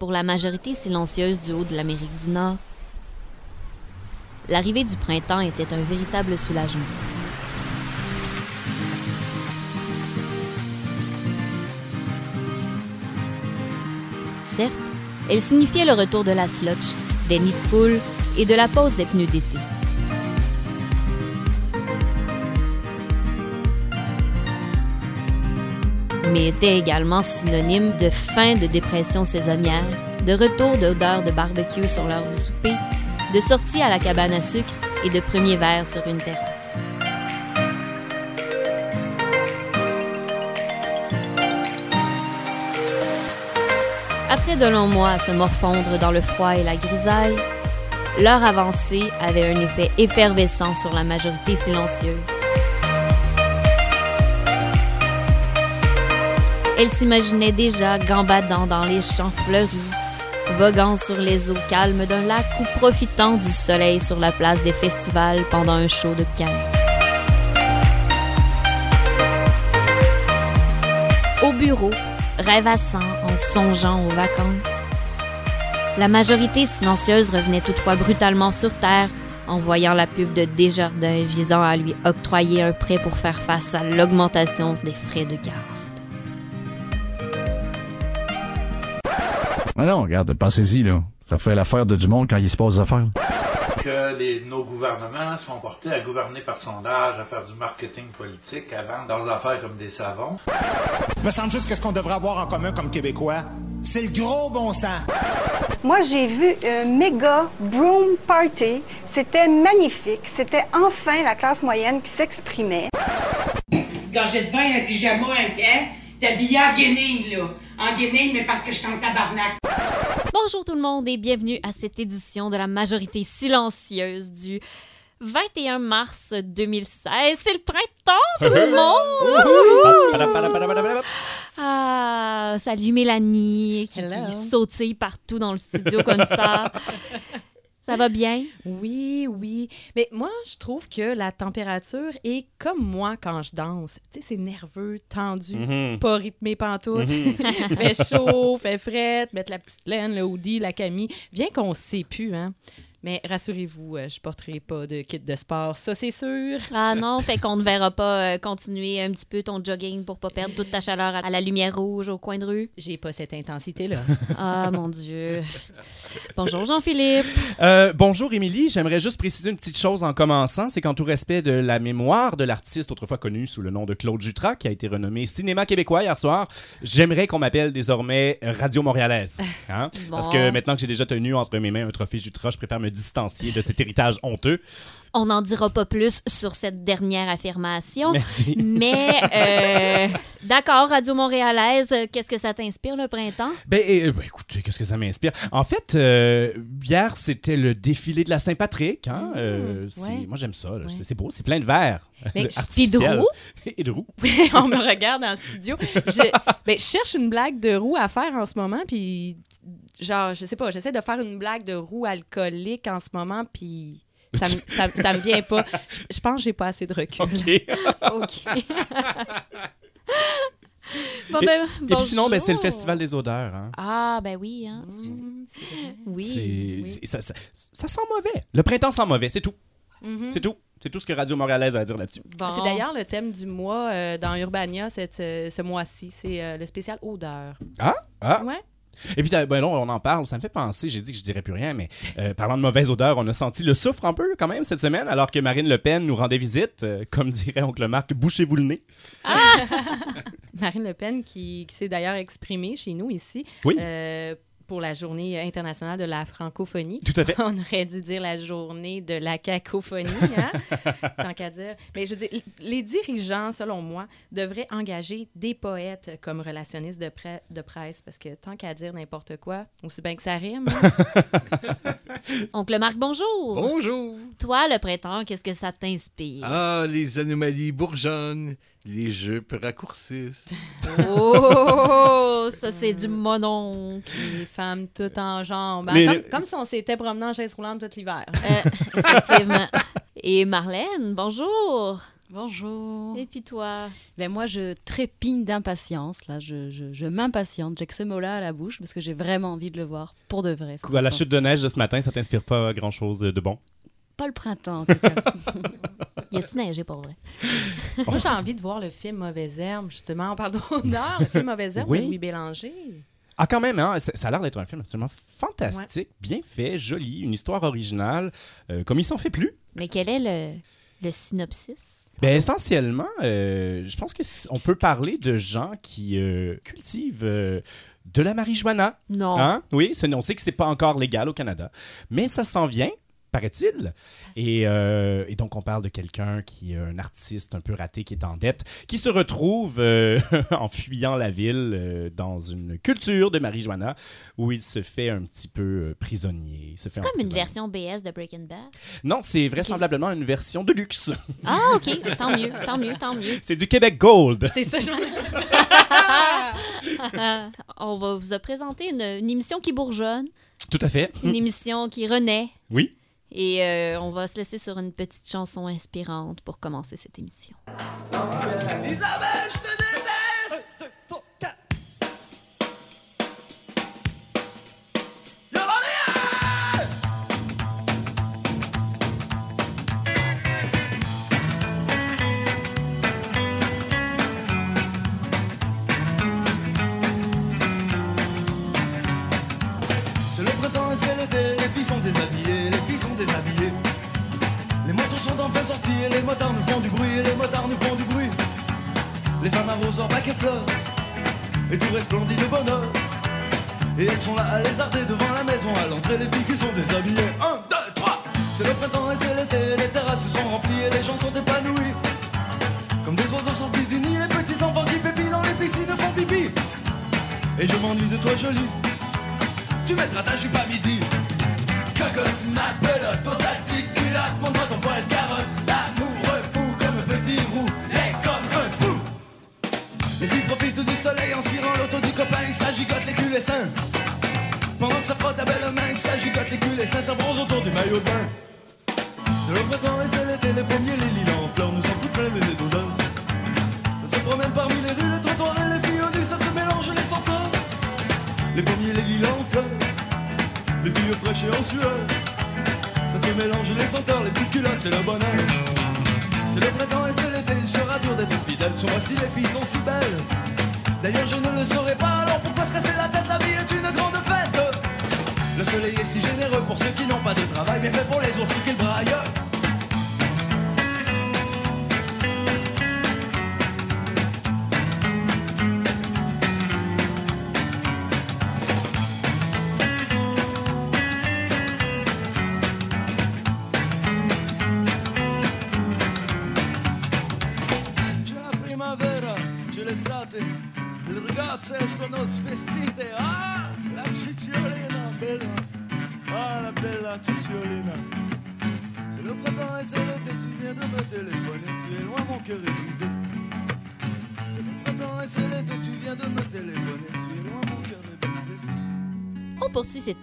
pour la majorité silencieuse du haut de l'Amérique du Nord, l'arrivée du printemps était un véritable soulagement. Certes, elle signifiait le retour de la slotch, des nids de poules et de la pose des pneus d'été. Mais était également synonyme de fin de dépression saisonnière, de retour d'odeur de barbecue sur l'heure du souper, de sortie à la cabane à sucre et de premier verre sur une terrasse. Après de longs mois à se morfondre dans le froid et la grisaille, l'heure avancée avait un effet effervescent sur la majorité silencieuse. Elle s'imaginait déjà gambadant dans les champs fleuris, voguant sur les eaux calmes d'un lac ou profitant du soleil sur la place des festivals pendant un show de camp. Au bureau, rêvassant en songeant aux vacances. La majorité silencieuse revenait toutefois brutalement sur Terre en voyant la pub de Desjardins visant à lui octroyer un prêt pour faire face à l'augmentation des frais de garde. Ah non, regarde, pensez-y, là. Ça fait l'affaire de du monde quand il se passe des affaires. Que les, nos gouvernements sont portés à gouverner par sondage, à faire du marketing politique, à vendre leurs affaires comme des savons. Me semble juste qu'est-ce qu'on devrait avoir en commun comme Québécois. C'est le gros bon sens. Moi, j'ai vu un méga broom party. C'était magnifique. C'était enfin la classe moyenne qui s'exprimait. Petite gorgée de vin, un pyjama, un? T'es habillé en guenille, là. En guenille, mais parce que je suis en tabarnak. Bonjour tout le monde et bienvenue à cette édition de la majorité silencieuse du 21 mars 2016. C'est le printemps, tout le monde! ah, salut Mélanie qui, qui sautille partout dans le studio comme ça. Ça va bien? Oui, oui. Mais moi, je trouve que la température est comme moi quand je danse. Tu sais, c'est nerveux, tendu, Mhm. pas rythmé pantoute. fait chaud, fait frette, mettre la petite laine, le hoodie, la camie. Bien qu'on ne sait plus, hein. Mais rassurez-vous, euh, je porterai pas de kit de sport, ça c'est sûr. Ah non, fait qu'on ne verra pas euh, continuer un petit peu ton jogging pour pas perdre toute ta chaleur à la lumière rouge au coin de rue. J'ai pas cette intensité-là. Ah mon Dieu. Bonjour Jean-Philippe. Euh, bonjour Émilie, j'aimerais juste préciser une petite chose en commençant, c'est qu'en tout respect de la mémoire de l'artiste autrefois connu sous le nom de Claude Jutras, qui a été renommé Cinéma québécois hier soir, j'aimerais qu'on m'appelle désormais Radio Montréalaise. Hein? Bon. Parce que maintenant que j'ai déjà tenu entre mes mains un trophée Jutras, je préfère me distancier de cet héritage honteux. On n'en dira pas plus sur cette dernière affirmation. Merci. Mais euh, d'accord, Radio Montréalaise, euh, qu'est-ce que ça t'inspire le printemps? Ben, euh, ben, écoutez, qu'est-ce que ça m'inspire? En fait, euh, hier, c'était le défilé de la Saint-Patrick. Hein? Euh, c'est- ouais. Moi, j'aime ça. Ouais. C'est beau, c'est plein de verre. Mais de roues? Et de roues. On me regarde dans le studio. Je, ben, je cherche une blague de roue à faire en ce moment, puis genre, je sais pas, j'essaie de faire une blague de roue alcoolique en ce moment, puis ça, me- ça, ça me vient pas. Je, je pense que j'ai pas assez de recul. OK. OK. bon, Et- ben, Et puis sinon, ben, c'est le. Festival des odeurs. Hein. Ah, ben oui, hein. excusez. Mm. Oui. Oui. ça, ça- ça sent mauvais. Le printemps sent mauvais, c'est tout. Mhm. C'est tout. C'est tout ce que Radio Montréalaise a à dire là-dessus. Bon. C'est d'ailleurs le thème du mois euh, dans Urbania cette, ce, ce mois-ci. C'est euh, le spécial odeur. Ah? Ah! Ouais. Et puis, ben non, on en parle, ça me fait penser, j'ai dit que je dirais plus rien, mais euh, parlant de mauvaise odeur, on a senti le soufre un peu quand même cette semaine, alors que Marine Le Pen nous rendait visite. Euh, comme dirait Oncle Marc, bouchez-vous le nez. Marine Le Pen qui, qui s'est d'ailleurs exprimée chez nous ici Oui. euh, pour la journée internationale de la francophonie. Tout à fait. On aurait dû dire la journée de la cacophonie, hein? tant qu'à dire. Mais je veux dire, les dirigeants, selon moi, devraient engager des poètes comme relationnistes de, pre- de presse parce que tant qu'à dire n'importe quoi, aussi bien que ça rime. Oncle Marc, bonjour. Bonjour. Toi, le printemps, qu'est-ce que ça t'inspire? Ah, les anomalies bourgeonnent, les jupes raccourcissent. Oh, ça, c'est du mononcle. les femmes toutes en jambes. Mais- Comme, comme si on s'était promené en chaise roulante tout l'hiver. Euh, effectivement. Et Marlène, bonjour. Bonjour. Et puis toi? Ben moi, je trépigne d'impatience. Là, je, je, je m'impatiente. J'ai que ce mot-là à la bouche parce que j'ai vraiment envie de le voir pour de vrai. ce À la chute de neige de ce matin, ça t'inspire pas grand-chose de bon? Pas le printemps, en tout cas. Y a-tu neigé pour vrai? Moi, j'ai envie de voir le film Mauvaise Herbe, justement. On parle d'honneur, le film Mauvaise Herbe Oui. de Louis Bélanger. Ah, quand même, hein? ça a l'air d'être un film absolument fantastique, bien fait, joli, une histoire originale, euh, comme il s'en fait plus. Mais quel est le, le synopsis? Ben, essentiellement, euh, je pense que on peut parler de gens qui euh, cultivent euh, de la marijuana. Non. Hein? Oui, on sait que c'est pas encore légal au Canada, mais ça s'en vient. Paraît-il. Et, euh, et donc, on parle de quelqu'un qui est un artiste un peu raté, qui est en dette, qui se retrouve euh, en fuyant la ville euh, dans une culture de marijuana où il se fait un petit peu prisonnier. C'est comme une version BS de Breaking Bad. Non, c'est vraisemblablement une version de luxe. Ah, OK. Tant mieux, tant mieux, tant mieux. c'est du Québec Gold. C'est ça, je m'en On va vous présenter une, une émission qui bourgeonne, Tout à fait. une émission qui renaît. Oui. Et euh, on va se laisser sur une petite chanson inspirante pour commencer cette émission. Les motards nous font du bruit, les motards nous font du bruit. Les femmes arrosent en bac et fleurs, et tout resplendit de bonheur. Et elles sont là à lézarder devant la maison, à l'entrée les filles qui sont déshabillées. Un, deux, trois C'est le printemps et c'est l'été, les terrasses sont remplies et les gens sont épanouis. Comme des oiseaux sortis du nid, les petits enfants qui pépient dans les piscines font pipi. Et je m'ennuie de toi jolie, tu mettras ta jupe à midi. Cocotte, ma pelote, ton fou. Les filles profitent du soleil en cirant l'auto du copain, ça gigote les culs et seins. Pendant que ça frotte ta belle main, que ça les culs ça bronze autour du maillot de. C'est le printemps et c'est les premiers, les lilas en fleurs, nous sommes toutes pleins les. Ça se promène parmi les rues, les trottoirs et les filles au nu, ça se mélange les senteurs. Les pommiers, les lilas en fleurs, les filles fraîches et en sueur. Ça se mélange les senteurs, les petites culottes, c'est le bonheur. C'est le printemps et c'est l'été, il sera dur d'être fidèle. Sur moi si les filles sont si belles. D'ailleurs, je ne le saurais pas, alors pourquoi se casser la tête? La vie est une grande fête. Le soleil est si généreux pour ceux qui n'ont pas de travail, mais fait pour les autres qu'ils braillent.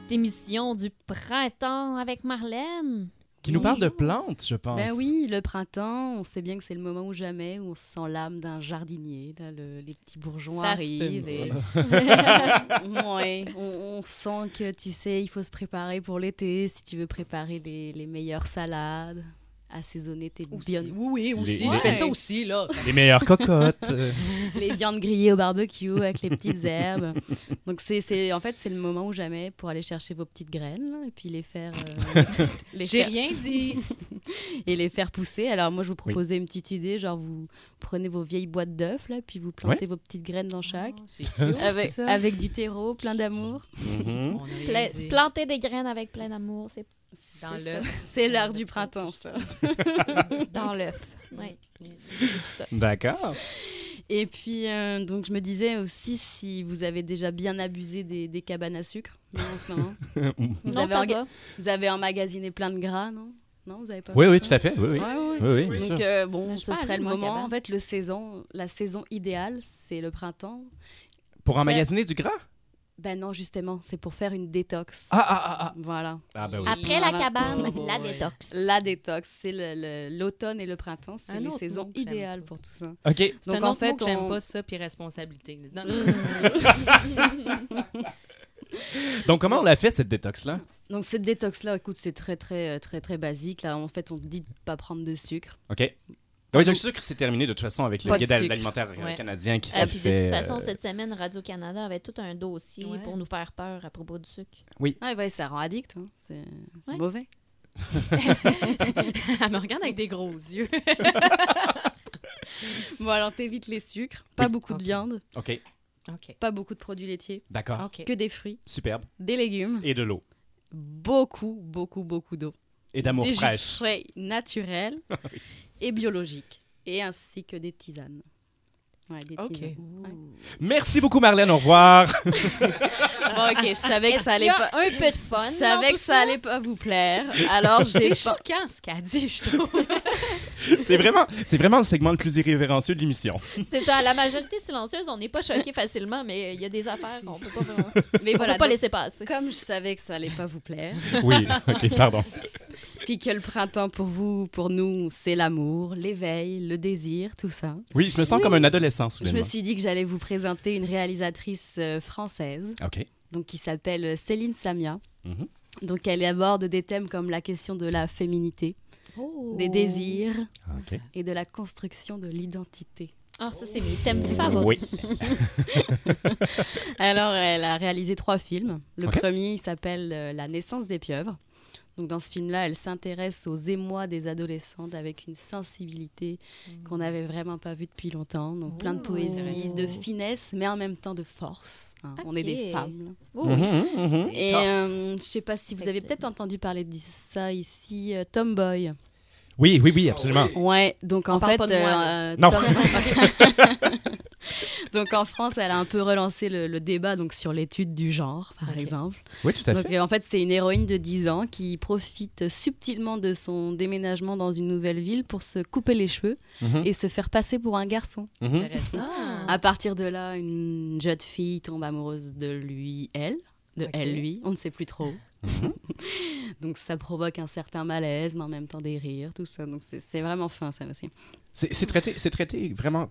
Cette émission du printemps avec Marlène. Qui nous parle de plantes, je pense. Ben oui, le printemps, on sait bien que c'est le moment ou jamais où on se sent l'âme d'un jardinier. Là, le- les petits bourgeons Ça arrivent. et... Ouais, on, on sent que, tu sais, il faut se préparer pour l'été si tu veux préparer les, les meilleures salades, assaisonner tes viandes. Oui, oui, aussi. Les- Je fais ça aussi, là. Les meilleures cocottes. les viandes grillées au barbecue avec les petites herbes. Donc c'est, c'est en fait c'est le moment ou jamais pour aller chercher vos petites graines là, et puis les faire euh, J'ai faire- rien dit. et les faire pousser. Alors moi je vous proposais une petite idée genre vous prenez vos vieilles boîtes d'œufs là puis vous plantez vos petites graines dans chaque avec, ça. avec du terreau plein d'amour. Mhm. Pla- planter des graines avec plein d'amour, c'est Dans c'est l'œuf. ça. C'est l'heure du printemps ça. Dans l'œuf. Ouais. D'accord. Et puis, euh, donc, je me disais aussi si vous avez déjà bien abusé des, des cabanes à sucre non, en ce moment. vous, Non, avez ça orga- va. vous avez emmagasiné plein de gras, non? Non, vous avez pas Oui, oui, ça? tout à fait. Oui, oui. Ouais. Oui, oui, Donc, euh, bon, ce serait le moment. cabane. En fait, le saison, la saison idéale, c'est le printemps. Pour emmagasiner du gras? Ben non, justement, c'est pour faire une détox. Ah, ah, ah, ah. Voilà. Ah, ben oui. Après la Voilà. cabane, Oh, la ouais. détox. La détox, c'est l'automne et le printemps, c'est les saisons idéales pour tout ça. OK. Donc en fait, j'aime on- pas ça, puis responsabilité. Non, Donc, comment on l'a fait, cette détox-là? Donc cette détox là, écoute, c'est très très très très basique. Là, en fait, on te dit de pas prendre de sucre. OK. Oui, le sucre, c'est terminé de toute façon avec le Pas de guide sucre. alimentaire euh, Ouais. canadien qui Et s'est puis de fait... toute façon, euh, cette semaine, Radio-Canada avait tout un dossier Ouais. pour nous faire peur à propos du sucre. Ah ouais, ça rend addict. hein. C'est c'est Ouais. mauvais. Elle me regarde avec des gros yeux. Bon alors t'évites les sucres, pas Oui. beaucoup de viande, OK, OK. pas beaucoup de produits laitiers, d'accord. OK. que des fruits, Superbe. des légumes, Et de l'eau. beaucoup beaucoup beaucoup d'eau, Et d'amour des jus de fraîche. fruits naturels et biologiques, et ainsi que des tisanes. Ouais, des OK. tisanes. Ouais. Merci beaucoup, Marlène. Au revoir. Bon, ok, je savais que ça allait pas. un peu de fun Je savais que ça allait pas vous plaire. Alors j'ai C'est pas- choquant ce qu'elle dit, je trouve. c'est vraiment, c'est vraiment le segment le plus irrévérencieux de l'émission. C'est ça, la majorité silencieuse, on n'est pas choqué facilement, mais il y a des affaires qu'on peut pas vraiment... Mais on voilà, peut pas donc, laisser passer. comme je savais que ça allait pas vous plaire, Oui, OK, pardon. puis que le printemps pour vous, pour nous, c'est l'amour, l'éveil, le désir, tout ça. Oui, je me sens comme un adolescent, Je me suis dit que j'allais vous présenter une réalisatrice euh, française, OK. donc qui s'appelle Céline Samia. Mhm. Donc elle aborde des thèmes comme la question de la féminité, des désirs OK. et de la construction de l'identité. Ah, ça, c'est mes thèmes favoris. Oui. Alors, elle a réalisé trois films. Le premier, il s'appelle euh, La naissance des pieuvres. Donc, dans ce film-là, elle s'intéresse aux émois des adolescentes avec une sensibilité qu'on n'avait vraiment pas vue depuis longtemps. Donc, plein de Oh. poésie, de finesse, mais en même temps de force. hein. On est des femmes. là. Oh. Mhm, mhm. Et euh, je sais pas si vous avez peut-être entendu parler de ça ici, euh, Tomboy. Oui, oui, oui, absolument. Ouais, donc en parle fait, pas de moi, là. euh, Non. Tom- donc en France, elle a un peu relancé le, le débat donc sur l'étude du genre, par exemple. Oui, tout à Donc fait. en fait, c'est une héroïne de 10 ans qui profite subtilement de son déménagement dans une nouvelle ville pour se couper les cheveux Mhm, et se faire passer pour un garçon. mhm. Intéressant. À partir de là, une jeune fille tombe amoureuse de lui, elle, de elle, lui, on ne sait plus trop. Mhm. donc ça provoque un certain malaise, mais en même temps des rires, tout ça. Donc c'est vraiment fin ça aussi. C'est c'est traité, c'est traité vraiment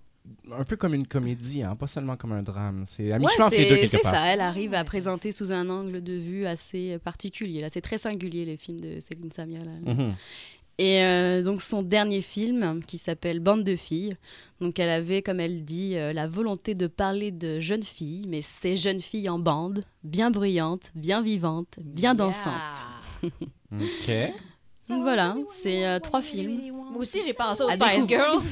un peu comme une comédie, hein, pas seulement comme un drame. C'est à Ouais, mi-chemin entre les deux, c'est quelque c'est part. ça. Elle arrive à présenter sous un angle de vue assez particulier. Là, c'est très singulier les films de Céline Samia. là. Mhm. Et euh, donc son dernier film, qui s'appelle Bande de filles, donc elle avait, comme elle dit, euh, la volonté de parler de jeunes filles, mais ces jeunes filles en bande, bien bruyantes, bien vivantes, bien dansantes. OK. Donc voilà, c'est euh, trois films. Moi aussi, j'ai pensé aux Spice. Girls.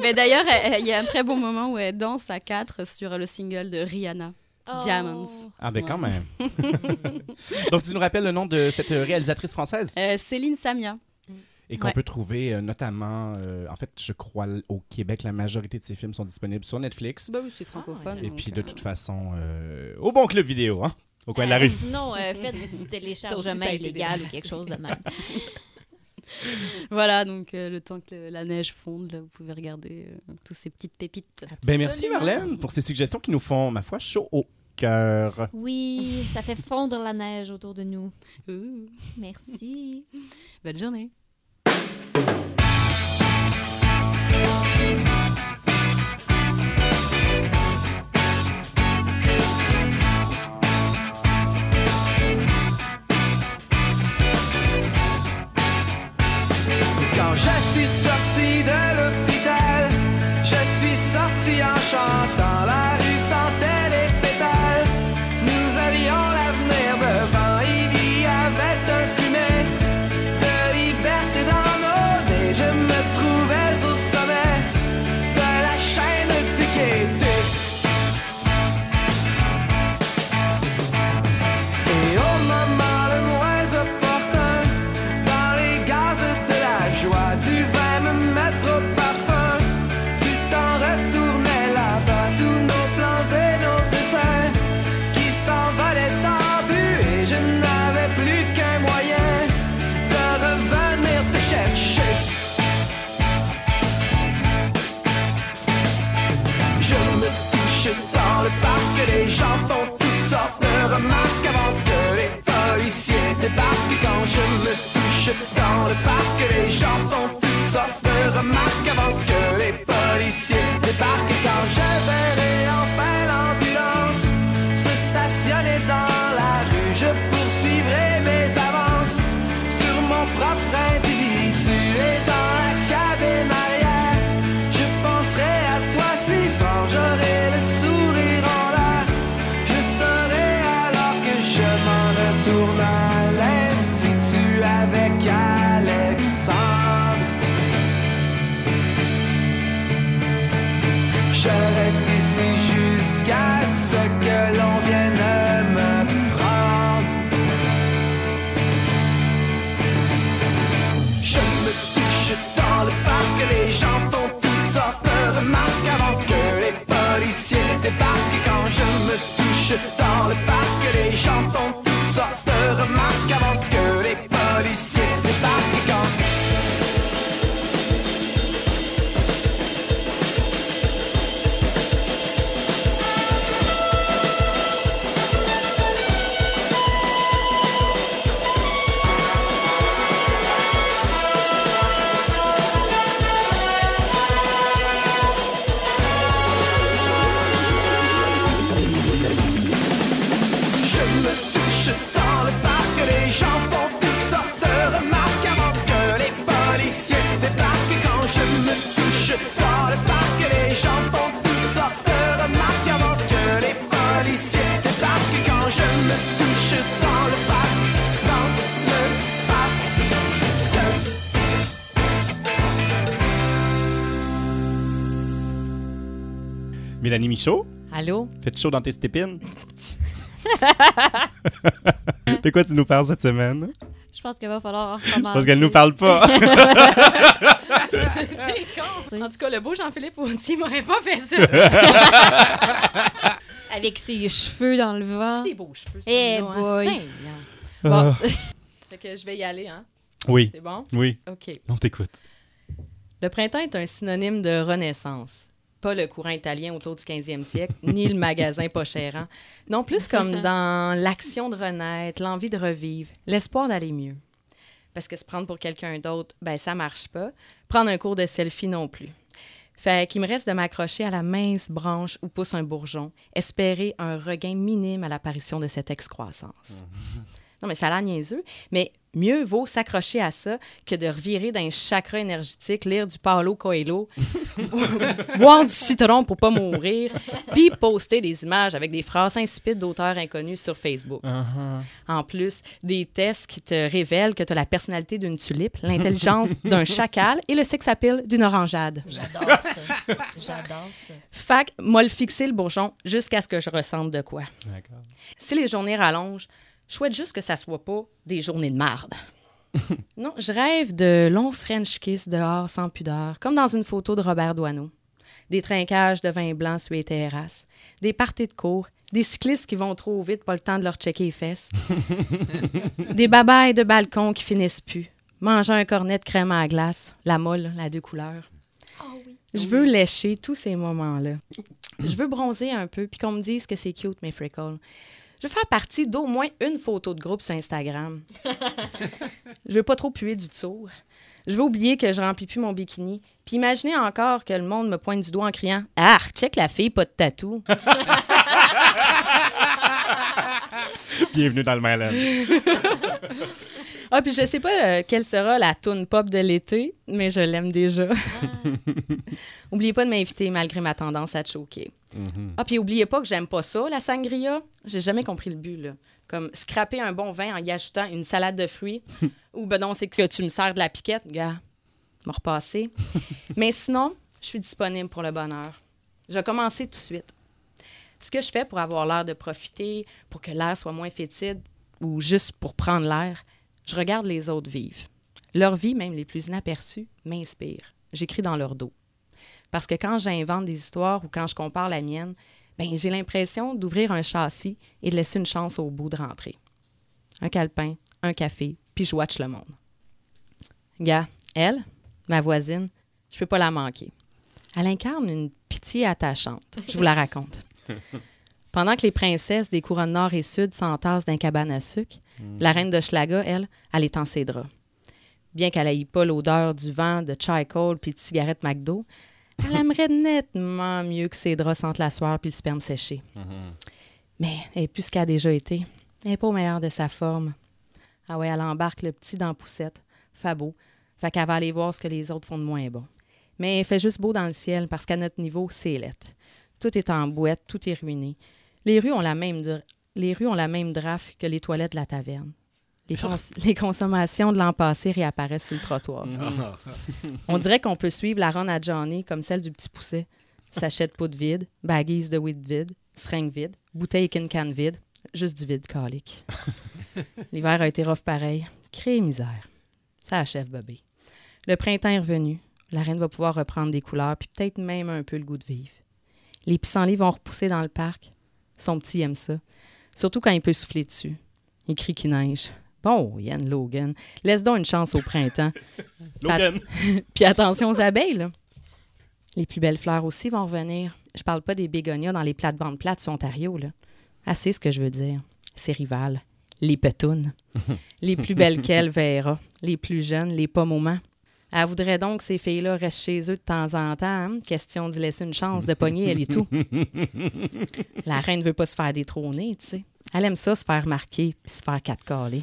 Mais d'ailleurs, elle- elle- il y a un très bon moment où elle danse à quatre sur le single de Rihanna, Oh. Diamonds. Ah ben Ouais. quand même. Donc tu nous rappelles le nom de cette réalisatrice française? Euh, Céline Samia. et qu'on Ouais. peut trouver euh, notamment, euh, en fait, je crois au Québec, la majorité de ses films sont disponibles sur Netflix. Bah oui, c'est francophone. et puis de toute façon, euh, au bon club vidéo, hein, au coin de la Euh, rue. Sinon, euh, faites du téléchargement illégal ou quelque chose de même. Voilà, donc euh, le temps que le- la neige fonde, là, vous pouvez regarder euh, tous ces petites pépites. Ben merci. Marlène pour ces suggestions qui nous font, ma foi, chaud au cœur. Oui, ça fait fondre la neige autour de nous. Ouh, Merci. bonne journée. Je me touche dans le parc, les gens font toutes sortes de remarques avant que les policiers débarquent. Dans le parc, les gens. font Mélanie Michaud, Allô? fais chaud dans tes stépines? De quoi tu nous parles cette semaine? Je pense qu'il va falloir Je pense qu'elle nous parle pas. T'es con! En tout cas, le beau Jean-Philippe Autier m'aurait pas fait ça. Avec ses cheveux dans le vent. C'est des beaux cheveux, ça. Eh là, hein, boy. Seigneur. Ah. Bon. fait que je vais y aller, hein? Oui. C'est bon? Oui. OK. On t'écoute. Le printemps est un synonyme de renaissance. Pas le courant italien autour du 15e siècle, ni le magasin pas chérant. Non, plus comme dans l'action de renaître, l'envie de revivre, l'espoir d'aller mieux. Parce que se prendre pour quelqu'un d'autre, ben ça marche pas. Prendre un cours de selfie non plus. Fait qu'il me reste de m'accrocher à la mince branche où pousse un bourgeon, espérer un regain minime à l'apparition de cette excroissance. Non, mais ça a l'air niaiseux, mais mieux vaut s'accrocher à ça que de revirer d'un chakra énergétique, lire du Paulo Coelho, boire du citron pour pas mourir, puis poster des images avec des phrases insipides d'auteurs inconnus sur Facebook. En plus, des tests qui te révèlent que tu as la personnalité d'une tulipe, l'intelligence d'un chacal et le sex appeal d'une orangeade. J'adore ça. J'adore ça. Fac, m'a le fixé le bourgeon jusqu'à ce que je ressente de quoi. D'accord. Si les journées rallongent, je souhaite juste que ça soit pas des journées de marde. non, je rêve de longs French kiss dehors sans pudeur, comme dans une photo de Robert Doisneau. Des trinquages de vin blanc sur les terrasses, des parties de cours, des cyclistes qui vont trop vite, pas le temps de leur checker les fesses, des babayes de balcon qui finissent plus, manger un cornet de crème à la glace, la molle, la deux couleurs. Je veux lécher tous ces moments-là. Je veux bronzer un peu, puis qu'on me dise que c'est cute, mes freckles. Je veux faire partie d'au moins une photo de groupe sur Instagram. je veux pas trop puer du tour. Je veux oublier que je remplis plus mon bikini. Puis imaginer encore que le monde me pointe du doigt en criant Ah, check la fille, pas de tatou. Bienvenue dans le Myland. ah, puis je sais pas euh, quelle sera la tune pop de l'été, mais je l'aime déjà. Oubliez pas de m'inviter malgré ma tendance à te choquer. Ah, puis oubliez pas que j'aime pas ça, la sangria. J'ai jamais compris le but, là. Comme scraper un bon vin en y ajoutant une salade de fruits. Ou ben non, c'est que tu me sers de la piquette, gars. Me repasser. Mais sinon, je suis disponible pour le bonheur. Je vais commencer tout de suite. Ce que je fais pour avoir l'air de profiter, pour que l'air soit moins fétide, ou juste pour prendre l'air, je regarde les autres vivre. Leur vie, même les plus inaperçues, m'inspire. J'écris dans leur dos. Parce que quand j'invente des histoires ou quand je compare la mienne, ben, j'ai l'impression d'ouvrir un châssis et de laisser une chance au bout de rentrer. Un calepin, un café, puis je watch le monde. Gars, elle, ma voisine, je peux pas la manquer. Elle incarne une pitié attachante. Je vous la raconte. Pendant que les princesses des couronnes nord et sud s'entassent d'un cabane à sucre, la reine de Schlaga, elle, elle est en ses draps. Bien qu'elle n'aille pas l'odeur du vent, de chai cold puis de cigarette McDo, elle aimerait nettement mieux que ses draps sentent la sueur puis le sperme séché. Mais elle est plus ce qu'elle a déjà été. Elle n'est pas au meilleur de sa forme. Ah ouais, elle embarque le petit dans poussette. Fabo. Fait qu'elle va aller voir ce que les autres font de moins bon. Mais il fait juste beau dans le ciel parce qu'à notre niveau, c'est lettre. Tout est en boîte, tout est ruiné. Les rues ont la même, les rues ont la même draft que les toilettes de la taverne. Les, cons- les consommations de l'an passé réapparaissent sur le trottoir. On dirait qu'on peut suivre la run à Johnny comme celle du petit pousset. Sachet de poudre vide, baguise de weed vide, seringue vide, bouteille et can vide, juste du vide calique. L'hiver a été rough pareil. Crée misère. Ça achève, bébé. Le printemps est revenu. La reine va pouvoir reprendre des couleurs, puis peut-être même un peu le goût de vivre. Les pissenlits vont repousser dans le parc. Son petit aime ça. Surtout quand il peut souffler dessus. Il crie qu'il neige. Bon, Yann Logan, laisse donc une chance au printemps. Logan. Puis- Puis attention aux abeilles, là. Les plus belles fleurs aussi vont revenir. Je parle pas des bégonias dans les plates-bandes plates sur Ontario, là. Assez ce que je veux dire. Ces rivales. Les petounes. les plus belles qu'elles, Vera. Les plus jeunes, les pommes au mans. Elle voudrait donc que ces filles-là restent chez eux de temps en temps. hein? Question d'y laisser une chance de pogner, elle et tout. La reine veut pas se faire détrôner, tu sais. Elle aime ça, se faire marquer puis se faire quatre caler.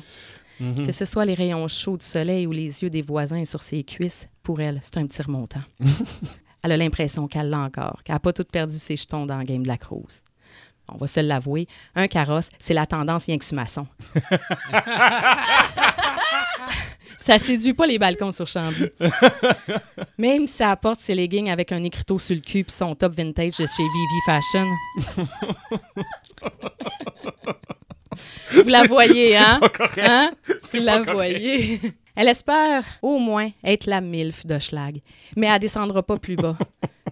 Mhm. Que ce soit les rayons chauds du soleil ou les yeux des voisins sur ses cuisses, pour elle, c'est un petit remontant. elle a l'impression qu'elle l'a encore, qu'elle n'a pas tout perdu ses jetons dans le game de la Cruz. On va se l'avouer, un carrosse, c'est la tendance rien que maçon. Ça séduit pas les balcons sur Chambly. Même si ça apporte ses leggings avec un écriteau sur le cul puis son top vintage de chez Vivi Fashion. Vous la voyez, hein? Hein? Vous la voyez. Elle espère au moins être la MILF de Schlag, mais elle descendra pas plus bas.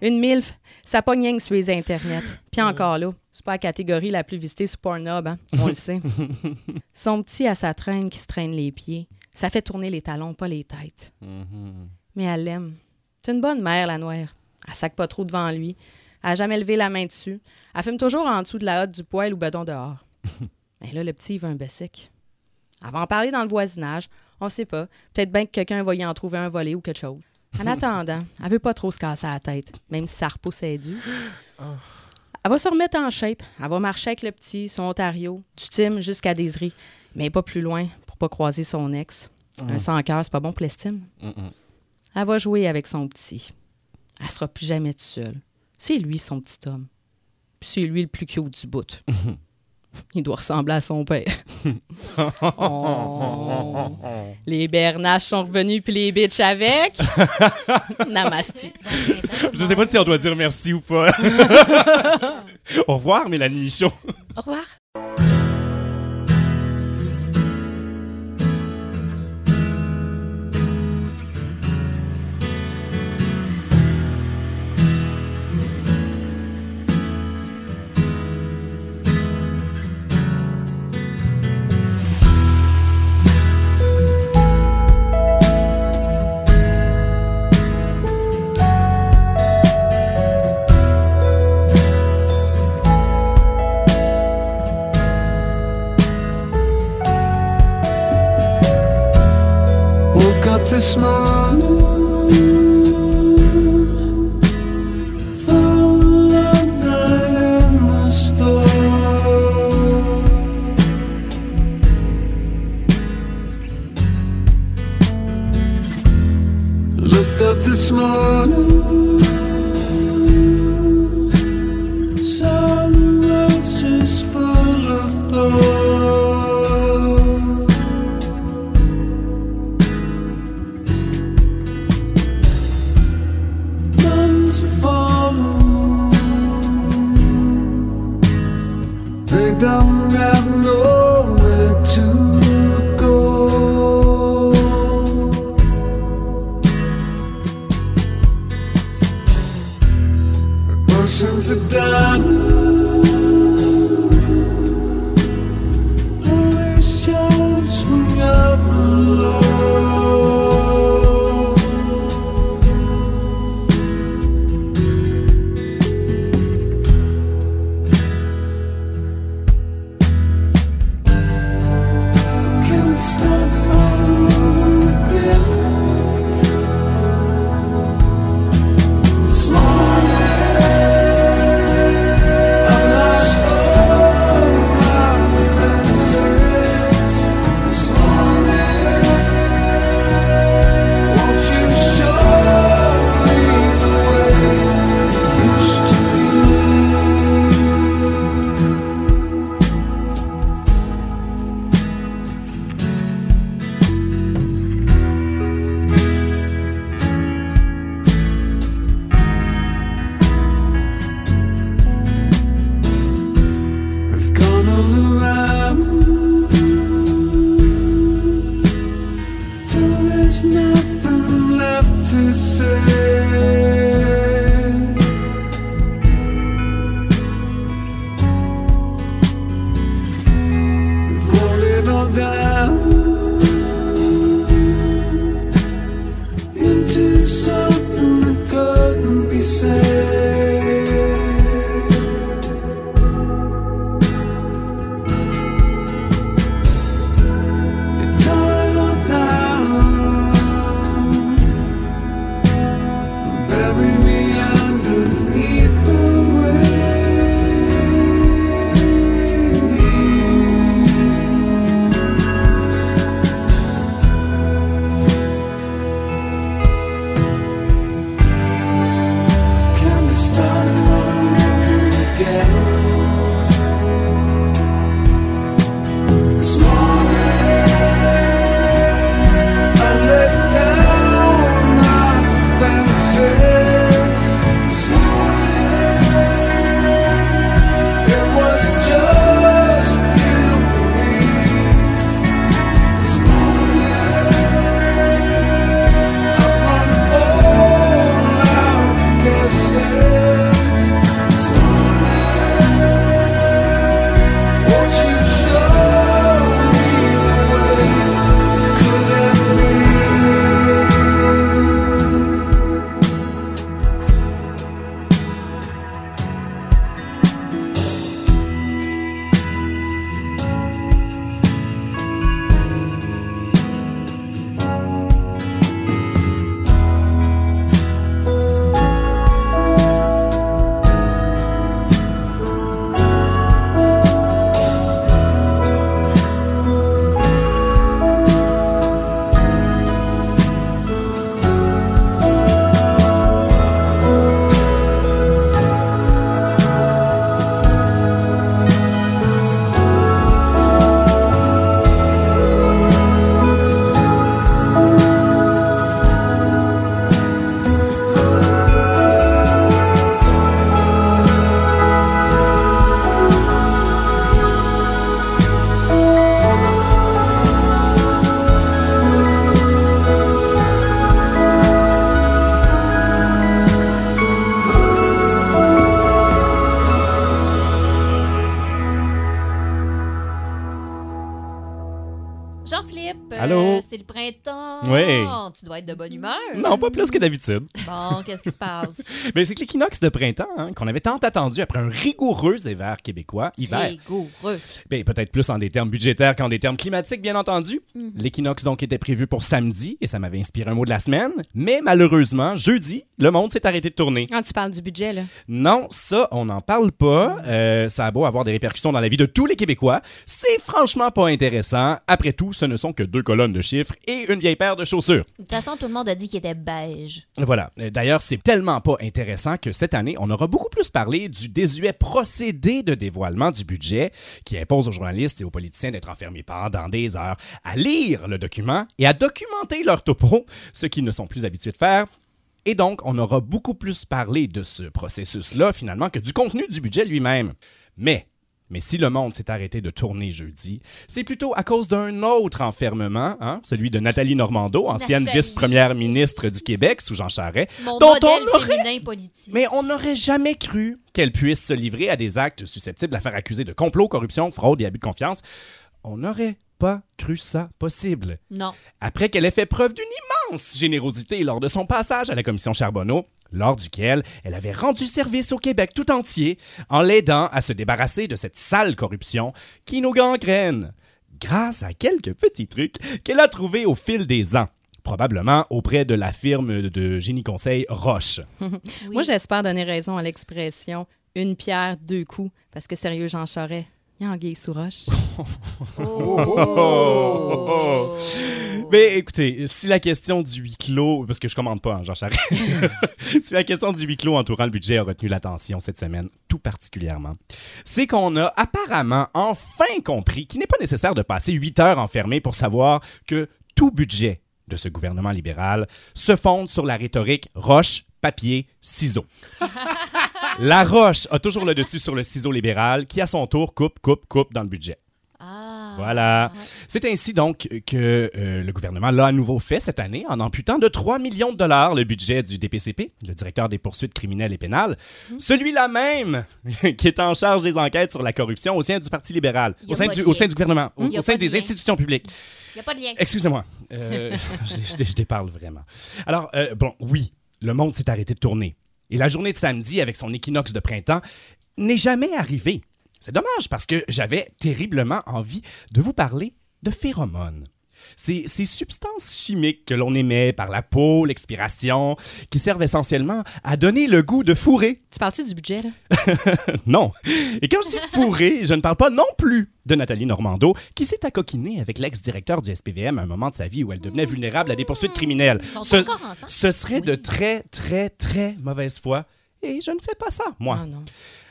Une MILF, ça pogne sur les internets. Puis encore là, c'est pas la catégorie la plus visitée sur Pornhub, hein? on le sait. Son petit à sa traîne qui se traîne les pieds, ça fait tourner les talons, pas les têtes. Mais elle l'aime. C'est une bonne mère, la noire. Elle sac pas trop devant lui. Elle a jamais levé la main dessus. Elle fume toujours en dessous de la hotte du poêle ou bedon dehors. Mais là, le petit, il veut un bessic. Elle va en parler dans le voisinage. On sait pas. Peut-être bien que quelqu'un va y en trouver un volé ou quelque chose. En attendant, elle veut pas trop se casser la tête, même si ça repousse est dû. Elle va se remettre en shape. Elle va marcher avec le petit, son Ontario, du Tim jusqu'à Désirée, mais pas plus loin pas croiser son ex. Un Mm. sans cœur, c'est pas bon pour l'estime. Elle va jouer avec son petit. Elle sera plus jamais toute seule. C'est lui, son petit homme. Puis c'est lui le plus cute du bout. Il doit ressembler à son père. Oh. Les bernaches sont revenus puis les bitches avec. Namasty. Je sais pas si on doit dire merci ou pas. Au revoir, Mélanie Michaud. Au revoir. Le printemps. Oui. Tu dois être de bonne humeur. Non, pas plus que d'habitude. Bon, qu'est-ce qui se passe? Mais c'est que l'équinoxe de printemps, hein, qu'on avait tant attendu après un rigoureux hiver québécois, hiver, Rigoureux. ben, peut-être plus en des termes budgétaires qu'en des termes climatiques, bien entendu. Mhm. L'équinoxe donc était prévu pour samedi et ça m'avait inspiré un mot de la semaine. Mais malheureusement, jeudi, le monde s'est arrêté de tourner. Quand tu parles du budget, là. Non, ça, on n'en parle pas. Euh, ça a beau avoir des répercussions dans la vie de tous les Québécois. C'est franchement pas intéressant. Après tout, ce ne sont que deux colonnes de chiffres et une vieille paire de chaussures. De toute façon, tout le monde a dit qu'il était beige. Voilà. Euh, D'ailleurs, c'est tellement pas intéressant que cette année, on aura beaucoup plus parlé du désuet procédé de dévoilement du budget qui impose aux journalistes et aux politiciens d'être enfermés pendant des heures à lire le document et à documenter leur topo, ce qu'ils ne sont plus habitués de faire. Et donc, on aura beaucoup plus parlé de ce processus-là, finalement, que du contenu du budget lui-même. Mais, mais si le monde s'est arrêté de tourner jeudi, c'est plutôt à cause d'un autre enfermement, hein, celui de Nathalie Normando, ancienne vice-première ministre du Québec sous Jean Charest, Mon dont on aurait politique. mais on n'aurait jamais cru qu'elle puisse se livrer à des actes susceptibles de la faire accuser de complot, corruption, fraude et abus de confiance. On n'aurait pas cru ça possible. Non. Après qu'elle ait fait preuve d'une immense générosité lors de son passage à la commission Charbonneau, lors duquel elle avait rendu service au Québec tout entier en l'aidant à se débarrasser de cette sale corruption qui nous gangrène, grâce à quelques petits trucs qu'elle a trouvés au fil des ans. Probablement auprès de la firme de génie conseil Roche. Moi, j'espère donner raison à l'expression une pierre, deux coups. Parce que sérieux, Jean Charest, il y a anguille sous roche. Oh. Mais écoutez, si la question du huis clos, parce que je commande pas, hein, Jean Charest, si la question du huis clos entourant le budget a retenu l'attention cette semaine, tout particulièrement, c'est qu'on a apparemment enfin compris qu'il n'est pas nécessaire de passer huit heures enfermé pour savoir que tout budget de ce gouvernement libéral se fonde sur la rhétorique roche, papier, ciseaux. La roche a toujours le dessus sur le ciseau libéral qui, à son tour, coupe, coupe, coupe dans le budget. Voilà. C'est ainsi donc que euh, le gouvernement l'a à nouveau fait cette année en amputant de 3 millions de dollars le budget du DPCP, le directeur des poursuites criminelles et pénales, celui-là même qui est en charge des enquêtes sur la corruption au sein du Parti libéral, au sein du, de au lien. sein du gouvernement, au, sein de des lien. institutions publiques. Il n'y a pas de lien. Excusez-moi. Euh, je, je- je déparle vraiment. Alors, euh, bon, oui, le monde s'est arrêté de tourner. Et la journée de samedi, avec son équinoxe de printemps, n'est jamais arrivée. C'est dommage parce que j'avais terriblement envie de vous parler de phéromones. Ces, ces substances chimiques que l'on émet par la peau, l'expiration, qui servent essentiellement à donner le goût de fourrer. Tu parles-tu du budget, là? non. Et quand je dis fourré, je ne parle pas non plus de Nathalie Normando, qui s'est accoquinée avec l'ex-directeur du SPVM à un moment de sa vie où elle devenait vulnérable à des poursuites criminelles. Ils sont Ce, encore ensemble? ce serait de très, très, très mauvaise foi. Et je ne fais pas ça, moi. Non.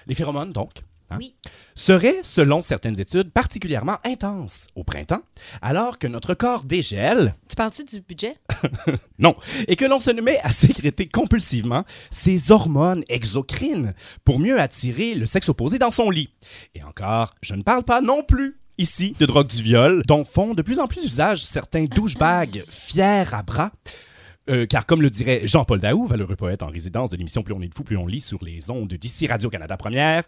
Les phéromones, donc, hein, Oui. seraient, selon certaines études, particulièrement intenses au printemps, alors que notre corps dégèle, Tu parles-tu du budget? non, et que l'on se met à sécréter compulsivement ces hormones exocrines pour mieux attirer le sexe opposé dans son lit. Et encore, je ne parle pas non plus ici de drogue du viol, dont font de plus en plus usage certains douchebags fiers à bras. Euh, car comme le dirait Jean-Paul Daou, valeureux poète en résidence de l'émission Plus on est de fou, plus on lit sur les ondes d'ici Radio-Canada Première,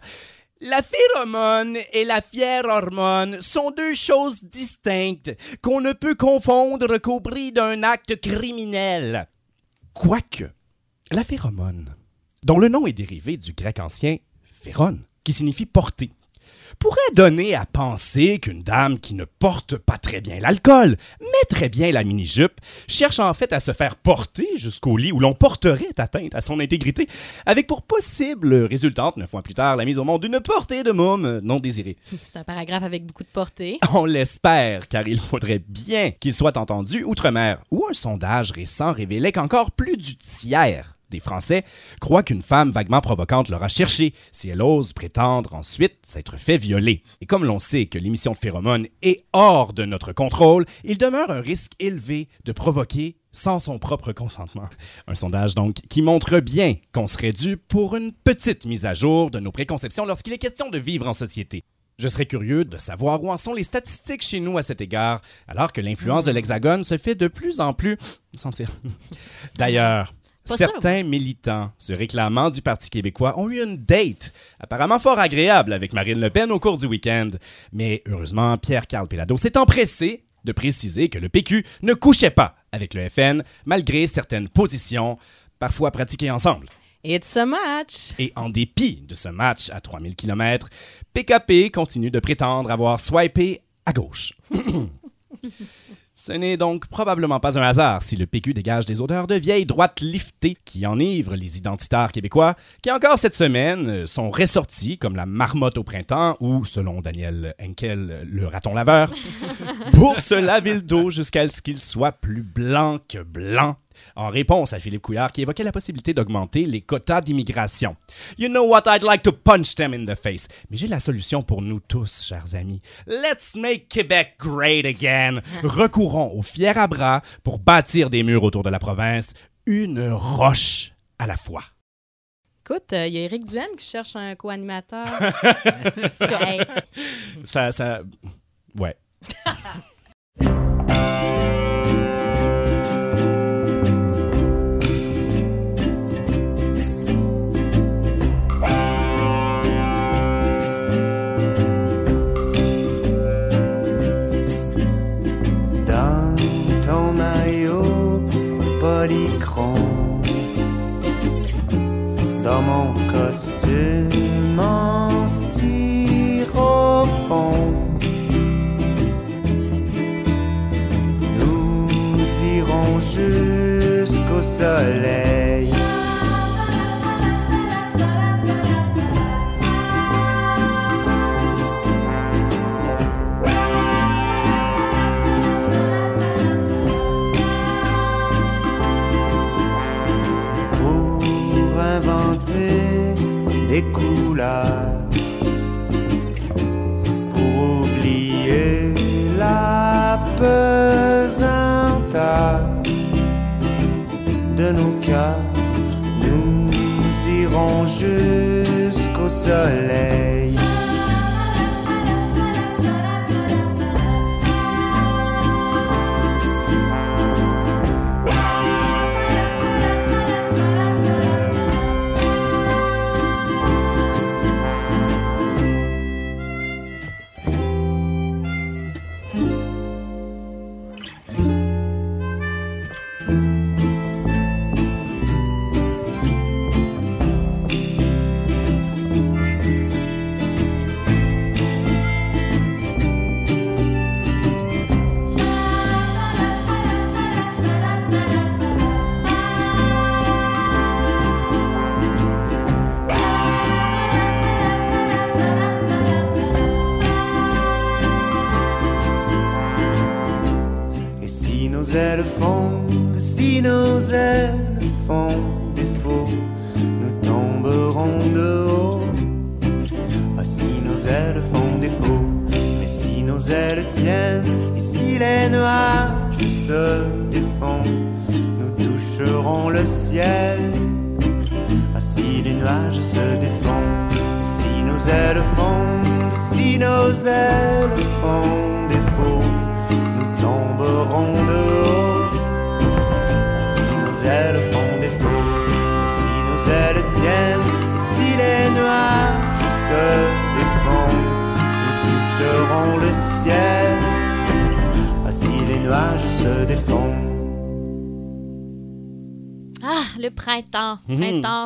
la phéromone et la fière hormone sont deux choses distinctes qu'on ne peut confondre qu'au prix d'un acte criminel. Quoique, la phéromone, dont le nom est dérivé du grec ancien phérone, qui signifie porter, pourrait donner à penser qu'une dame qui ne porte pas très bien l'alcool, mais très bien la mini-jupe, cherche en fait à se faire porter jusqu'au lit où l'on porterait atteinte à son intégrité, avec pour possible résultante, neuf mois plus tard, la mise au monde d'une portée de môme non désirée. C'est un paragraphe avec beaucoup de portée. On l'espère, car il faudrait bien qu'il soit entendu outre-mer, où un sondage récent révélait qu'encore plus du tiers des Français croient qu'une femme vaguement provocante leur a cherché si elle ose prétendre ensuite s'être fait violer. Et comme l'on sait que l'émission de phéromones est hors de notre contrôle, il demeure un risque élevé de provoquer sans son propre consentement. Un sondage donc qui montre bien qu'on serait dû pour une petite mise à jour de nos préconceptions lorsqu'il est question de vivre en société. Je serais curieux de savoir où en sont les statistiques chez nous à cet égard, alors que l'influence de l'Hexagone se fait de plus en plus sentir. D'ailleurs, Pas sûr. certains militants se réclamant du Parti québécois ont eu une date apparemment fort agréable avec Marine Le Pen au cours du week-end. Mais heureusement, Pierre-Carl Pelado s'est empressé de préciser que le PQ ne couchait pas avec le FN, malgré certaines positions parfois pratiquées ensemble. It's a match. Et en dépit de ce match à 3000 km, PKP continue de prétendre avoir swipé à gauche. Ce n'est donc probablement pas un hasard si le PQ dégage des odeurs de vieille droite liftée qui enivrent les identitaires québécois, qui encore cette semaine euh, sont ressortis comme la marmotte au printemps ou, selon Daniel Henkel, le raton laveur, pour se laver le dos jusqu'à ce qu'il soit plus blanc que blanc en réponse à Philippe Couillard qui évoquait la possibilité d'augmenter les quotas d'immigration. You know what, I'd like to punch them in the face. Mais j'ai la solution pour nous tous, chers amis. Let's make Québec great again. Recourons au fier à bras pour bâtir des murs autour de la province, une roche à la fois. Écoute, il y a Éric Duhaime qui cherche un co-animateur. Hey. Ça, ça... Ouais. Dans mon costume en styrofoam. Nous irons jusqu'au soleil pour oublier la pesanteur de nos cœurs. Nous irons jusqu'au soleil.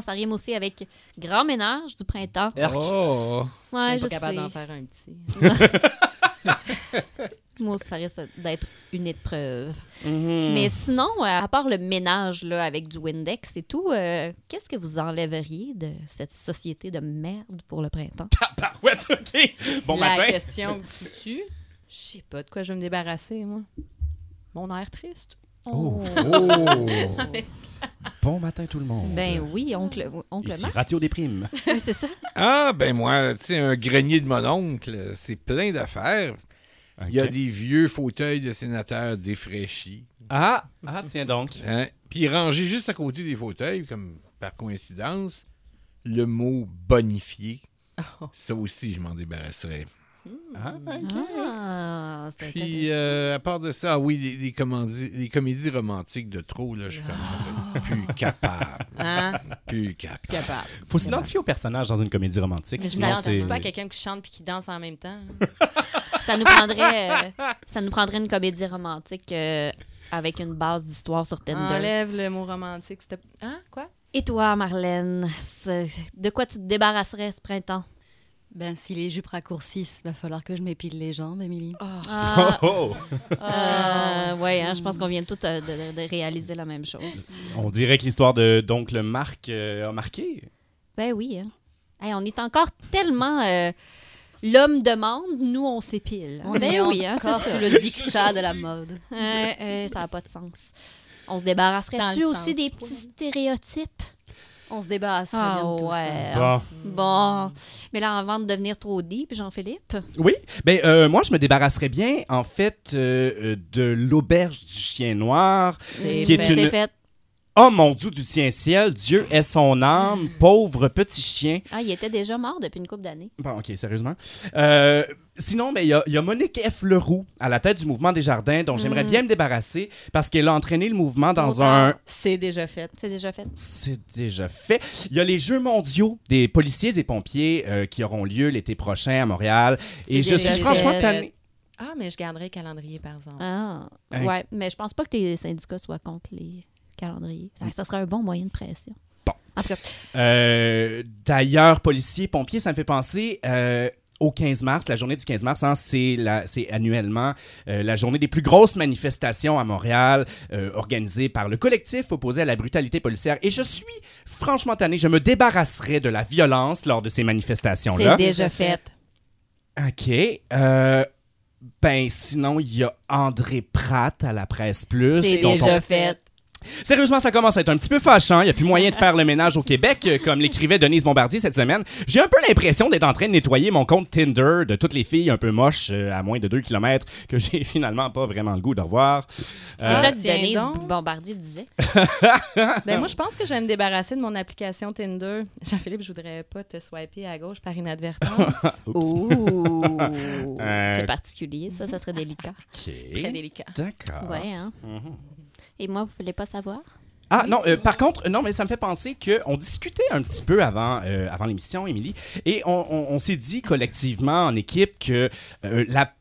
Ça rime aussi avec grand ménage du printemps. Oh! Ouais, Je suis pas capable d'en faire un petit. Moi aussi, ça risque d'être une épreuve. Mhm. Mais sinon, euh, à part le ménage là, avec du Windex et tout, euh, qu'est-ce que vous enlèveriez de cette société de merde pour le printemps? Tabarouette, OK. Bon La matin. question qui tue, je sais pas de quoi je vais me débarrasser, moi. Mon air triste. Oh. Bon matin tout le monde. Ben oui, oncle, oncle Ici Marc. Ratio des primes. Oui, c'est ça. Ah, ben moi, tu sais, un grenier de mon oncle, c'est plein d'affaires. Il y a des vieux fauteuils de sénateurs défraîchis. Ah, ah tiens donc. Hein? Puis rangé juste à côté des fauteuils, comme par coïncidence, le mot bonifié. Ça aussi, je m'en débarrasserais. Ah, Ah, Ah, c'était Puis, euh, à part de ça, ah oui, les, les comédies, les comédies romantiques de trop, là, je commence à être plus capable. Hein? Plus capable. Capable. Faut s'identifier au personnage dans une comédie romantique. Mais je sinon c'est- pas à quelqu'un qui chante puis qui danse en même temps. Ça nous prendrait, euh, ça nous prendrait une comédie romantique euh, avec une base d'histoire sur Tinder. Enlève le mot romantique. C'était. Hein? Quoi? Et toi, Marlène, de quoi tu te débarrasserais ce printemps? Ben, si les jupes raccourcissent, va falloir que je m'épile les jambes, Émilie. Ah. Oh, oh. Euh, ouais, hein, je pense qu'on vient tous euh, de, de réaliser la même chose. On dirait que l'histoire de d'oncle Marc euh, a marqué. Ben oui. Hein. Hey, on est encore tellement euh, l'homme demande, nous on s'épile. On ben est oui, hein, c'est ça. sous le dictat de la mode. Ouais, ouais, ça n'a pas de sens. On se débarrasserait-tu aussi sens des petits stéréotypes? On se débarrasserait Ah bien de tout ouais. ça. Bon. Bon. Mais là, avant de devenir trop deep, Jean-Philippe? Oui, ben euh, moi je me débarrasserais bien en fait euh, euh, de l'auberge du chien noir, C'est qui est une C'est fait. Oh mon Dieu du tien ciel, Dieu est son âme, pauvre petit chien. Ah, il était déjà mort depuis une couple d'années. Bon, ok, sérieusement. Euh, sinon, ben, il y, a- il y a Monique F. Leroux à la tête du mouvement des jardins, dont j'aimerais Mm. bien me débarrasser parce qu'elle a entraîné le mouvement dans un. C'est déjà fait. C'est déjà fait. C'est déjà fait. Il y a les Jeux mondiaux des policiers et pompiers euh, qui auront lieu l'été prochain à Montréal. Et je suis franchement fait. tanné. Ah, mais je garderai le calendrier, par exemple. Ah, Hein? ouais. Mais je pense pas que les syndicats soient contre les calendriers. Ça, ça serait un bon moyen de pression. Bon. En tout cas, Euh, D'ailleurs, policiers, pompiers, ça me fait penser. euh, au 15 mars, la journée du 15 mars, hein, c'est c'est annuellement euh, la journée des plus grosses manifestations à Montréal, euh, organisée par le collectif opposé à la brutalité policière. Et je suis franchement tanné, je me débarrasserai de la violence lors de ces c'est manifestations-là. déjà fait. OK. euh, ben, sinon, il y a André Pratt à la Presse Plus. C'est déjà on- fait. Sérieusement, ça commence à être un petit peu fâchant. Il n'y a plus moyen de faire le ménage au Québec, euh, comme l'écrivait Denise Bombardier cette semaine. J'ai un peu l'impression d'être en train de nettoyer mon compte Tinder de toutes les filles un peu moches euh, à moins de 2 km que j'ai finalement pas vraiment le goût de revoir. C'est Euh, ça que tiens Denise donc. Bombardier disait. Ben moi, je pense que je vais me débarrasser de mon application Tinder. Jean-Philippe, je voudrais pas te swiper à gauche par inadvertance. Euh, C'est particulier, ça, ça serait délicat. Très délicat. D'accord. Ouais, hein. Mhm. Et moi, vous voulez pas savoir? Ah non, euh, par contre, non, mais ça me fait penser qu'on discutait un petit peu avant, euh, avant l'émission, Émilie, et on, on- on s'est dit collectivement en équipe que euh, la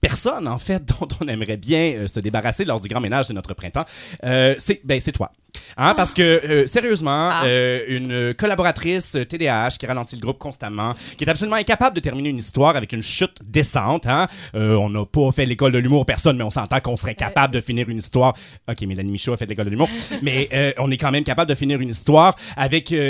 personne, en fait, dont on aimerait bien euh, se débarrasser lors du grand ménage de notre printemps, euh, c'est ben, c'est toi. Hein, Parce que, euh, sérieusement, Ah. euh, une collaboratrice TDAH qui ralentit le groupe constamment, qui est absolument incapable de terminer une histoire avec une chute décente. Hein? Euh, on n'a pas fait l'école de l'humour, personne, mais on s'entend qu'on serait capable de finir une histoire. Ok, Mélanie Michaud a fait l'école de l'humour, mais euh, on est quand même capable de finir une histoire avec.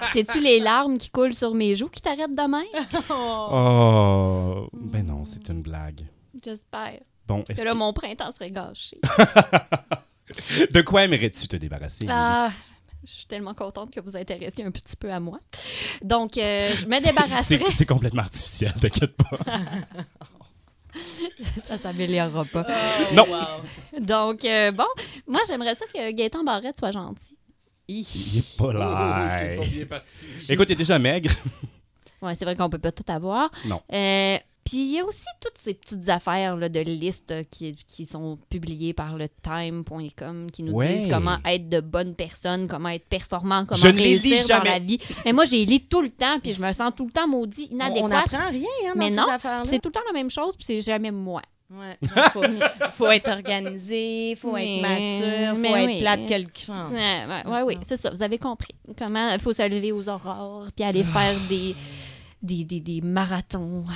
C'est-tu les larmes qui coulent sur mes joues qui t'arrêtent de même? Oh. Ben non, c'est une blague. J'espère. Bon, Parce est-ce que là, mon printemps serait gâché. de quoi aimerais-tu te débarrasser? Ah, je suis tellement contente que vous intéressiez un petit peu à moi. Donc, euh, je me C'est- débarrasserai. C'est c'est complètement artificiel, t'inquiète pas. Ça s'améliorera pas. non! Donc, euh, bon, moi, j'aimerais ça que Gaëtan Barrette soit gentil. Il est pas Oh, là. pas bien parti. Écoute, il est déjà maigre. Ouais, c'est vrai qu'on peut pas tout avoir. Non. Euh, Puis il y a aussi toutes ces petites affaires là, de listes qui, qui sont publiées par le time.com qui nous Ouais. disent comment être de bonnes personnes, comment être performant, comment Je ne les lis réussir dans jamais. la vie. Mais moi, j'ai lis tout le temps, puis je me sens tout le temps maudit, On inadéquate. n'apprend rien hein, dans Mais ces non, affaires-là. c'est tout le temps la même chose, puis c'est jamais moi. Ouais. Faut, faut être organisé, faut Mais- être mature, faut mais être oui. plate quelque Ouais, ouais, ouais, oui, c'est ça. Vous avez compris. Comment il faut se lever aux aurores, puis aller faire des, des, des, des marathons.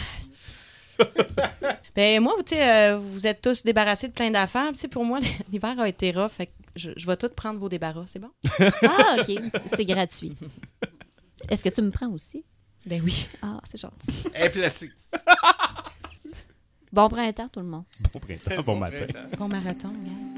Ben moi, tu euh, vous êtes tous débarrassés de plein d'affaires. Tu sais, pour moi, l'hiver a été rough. Fait que je, je vais tout prendre vos débarras, c'est bon? Ah, OK. C'est gratuit. Est-ce que tu me prends aussi? Ben oui. Ah, c'est gentil. Elle est placée. Bon printemps, tout le monde. Bon printemps, bon matin. Bon marathon, gars.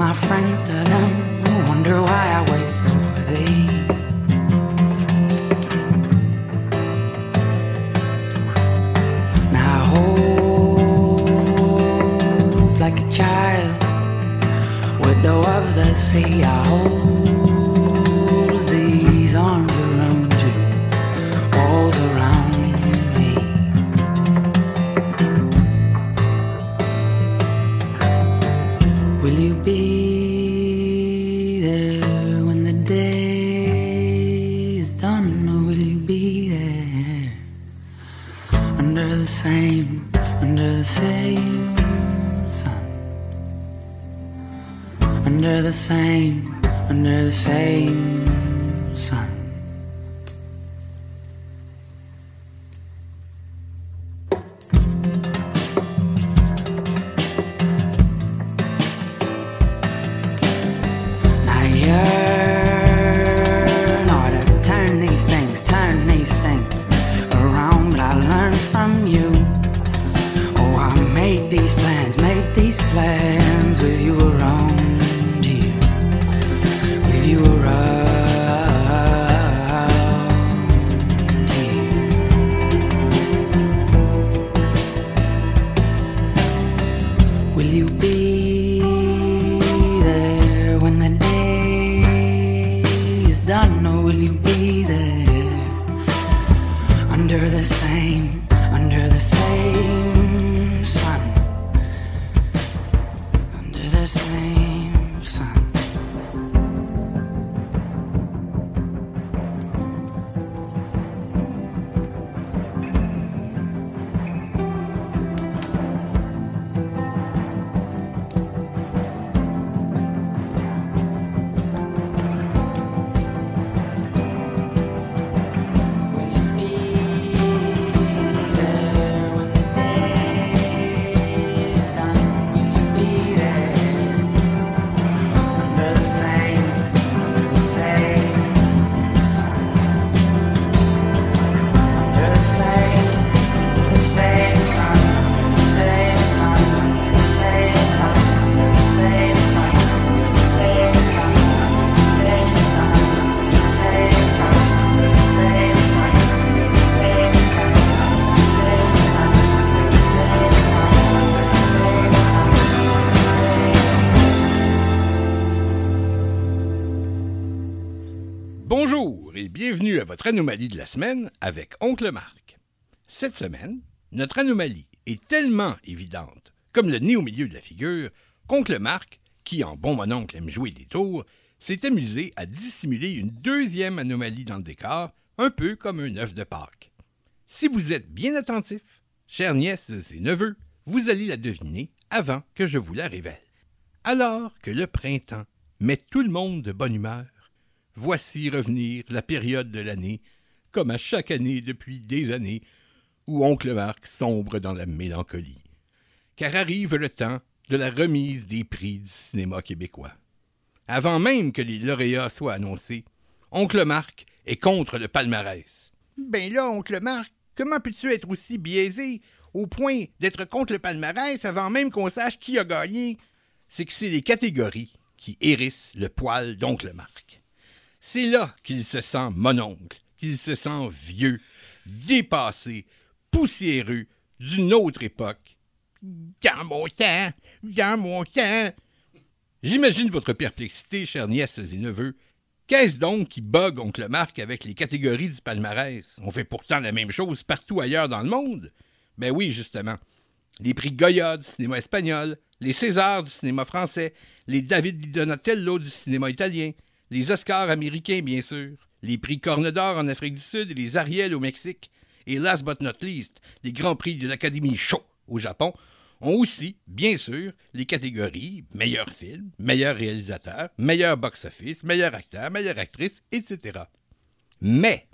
Harms friends to them. I wonder why I wait for thee. Now I hold like a child, widow of the sea. I hold anomalie de la semaine avec Oncle Marc. Cette semaine, notre anomalie est tellement évidente, comme le nez au milieu de la figure, qu'Oncle Marc, qui en bon mononcle aime jouer des tours, s'est amusé à dissimuler une deuxième anomalie dans le décor, un peu comme un œuf de Pâques. Si vous êtes bien attentifs, chères nièces et neveux, vous allez la deviner avant que je vous la révèle. Alors que le printemps met tout le monde de bonne humeur, voici revenir la période de l'année, comme à chaque année depuis des années, où Oncle Marc sombre dans la mélancolie. Car arrive le temps de la remise des prix du cinéma québécois. Avant même que les lauréats soient annoncés, Oncle Marc est contre le palmarès. Ben là, Oncle Marc, comment peux-tu être aussi biaisé au point d'être contre le palmarès avant même qu'on sache qui a gagné? C'est que c'est les catégories qui hérissent le poil d'Oncle Marc. C'est là qu'il se sent mononcle, qu'il se sent vieux, dépassé, poussiéreux, d'une autre époque. Dans mon temps, dans mon temps. J'imagine votre perplexité, chères nièces et neveux. Qu'est-ce donc qui bug Oncle Marc avec les catégories du palmarès? On fait pourtant la même chose partout ailleurs dans le monde. Ben oui, justement. Les prix Goya du cinéma espagnol, les Césars du cinéma français, les David di Donatello du cinéma italien, les Oscars américains, bien sûr, les prix Corne d'Or en Afrique du Sud et les Ariel au Mexique, et last but not least, les Grands Prix de l'Académie Show au Japon, ont aussi, bien sûr, les catégories meilleur film, meilleur réalisateur, meilleur box-office, meilleur acteur, meilleure actrice, etc. Mais,